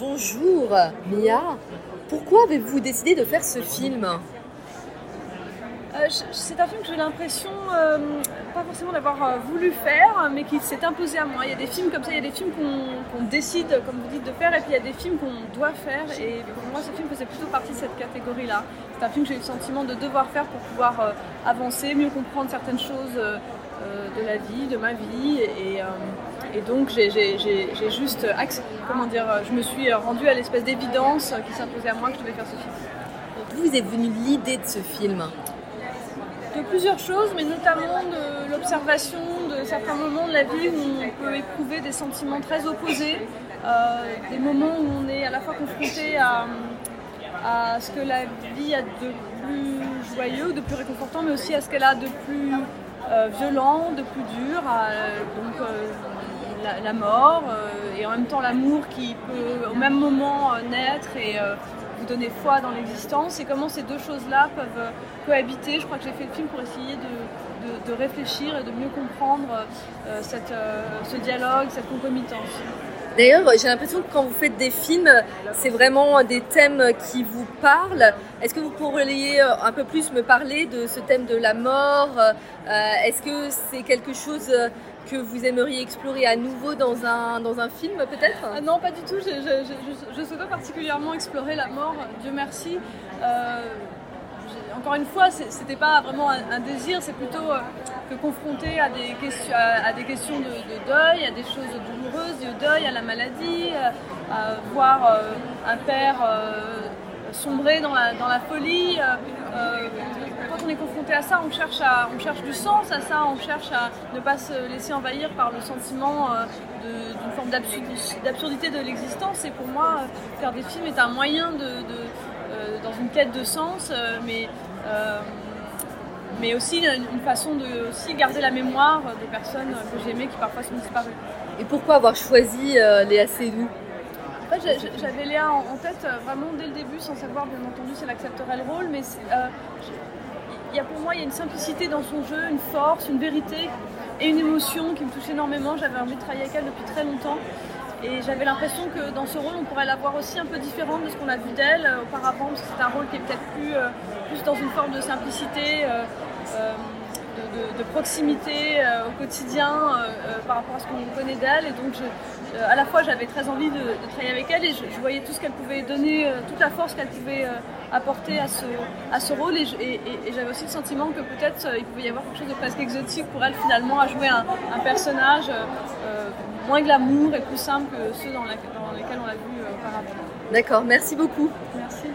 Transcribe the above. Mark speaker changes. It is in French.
Speaker 1: bonjour Mia. Pourquoi avez-vous décidé de faire ce film?
Speaker 2: Euh, c'est un film que j'ai l'impression, euh, pas forcément d'avoir euh, voulu faire, mais qui s'est imposé à moi. Il y a des films comme ça, il y a des films qu'on décide, comme vous dites, de faire, et puis il y a des films qu'on doit faire. Et pour moi, ce film faisait plutôt partie de cette catégorie-là. C'est un film que j'ai eu le sentiment de devoir faire pour pouvoir avancer, mieux comprendre certaines choses de la vie, de ma vie. Et, donc, j'ai juste, comment dire, je me suis rendue à l'espèce d'évidence qui s'imposait à moi que je devais faire ce film.
Speaker 1: D'où vous est venue l'idée de ce film
Speaker 2: de plusieurs choses, mais notamment de l'observation de certains moments de la vie où on peut éprouver des sentiments très opposés, euh, des moments où on est à la fois confronté à, ce que la vie a de plus joyeux, de plus réconfortant, mais aussi à ce qu'elle a de plus euh, violent, de plus dur, donc euh, la, mort et en même temps l'amour qui peut au même moment naître et vous donner foi dans l'existence et comment ces deux choses-là peuvent euh, cohabiter. Je crois que j'ai fait le film pour essayer de, réfléchir et de mieux comprendre euh, cette, euh, ce dialogue, cette concomitance.
Speaker 1: D'ailleurs, j'ai l'impression que quand vous faites des films, c'est vraiment des thèmes qui vous parlent. Est-ce que vous pourriez un peu plus me parler de ce thème de la mort Est-ce que c'est quelque chose que vous aimeriez explorer à nouveau dans un, film peut-être?
Speaker 2: Ah Non, pas du tout. Je, je, souhaite particulièrement explorer la mort, Dieu merci. Euh, encore une fois, c'était pas vraiment un, désir, c'est plutôt euh, que confronté à des, questions, de, deuil, à des choses douloureuses, du deuil, à la maladie, euh, à voir un père sombrer dans la, folie quand on est confronté à ça, on cherche, du sens à ça, on cherche à ne pas se laisser envahir par le sentiment euh, d'une forme d'absurdité de l'existence. Et pour moi, euh, faire des films est un moyen de, euh, dans une quête de sens, mais, mais aussi une façon de aussi garder la mémoire des personnes que j'aimais qui parfois sont disparues.
Speaker 1: Et pourquoi avoir choisi Léa Seydoux
Speaker 2: j'avais Léa en, tête vraiment dès le début, sans savoir bien entendu si elle accepterait le rôle, mais il y a pour moi il y a une simplicité dans son jeu, une force, une vérité et une émotion qui me touche énormément. J'avais envie de travailler avec elle depuis très longtemps. Et j'avais l'impression que dans ce rôle, on pourrait la voir aussi un peu différente de ce qu'on a vu d'elle euh, auparavant, parce que c'est un rôle qui est peut-être plus, euh, dans une forme de simplicité. Euh, de, proximité au quotidien par rapport à ce qu'on connaît d'elle. Et donc, à la fois, j'avais très envie de, travailler avec elle et je, voyais tout ce qu'elle pouvait donner, toute la force qu'elle pouvait apporter à ce rôle. Et, j'avais aussi le sentiment que peut-être il pouvait y avoir quelque chose de presque exotique pour elle finalement à jouer un, personnage moins glamour et plus simple que ceux dans, lesquels on l'a vu auparavant.
Speaker 1: D'accord, merci beaucoup.
Speaker 2: Merci.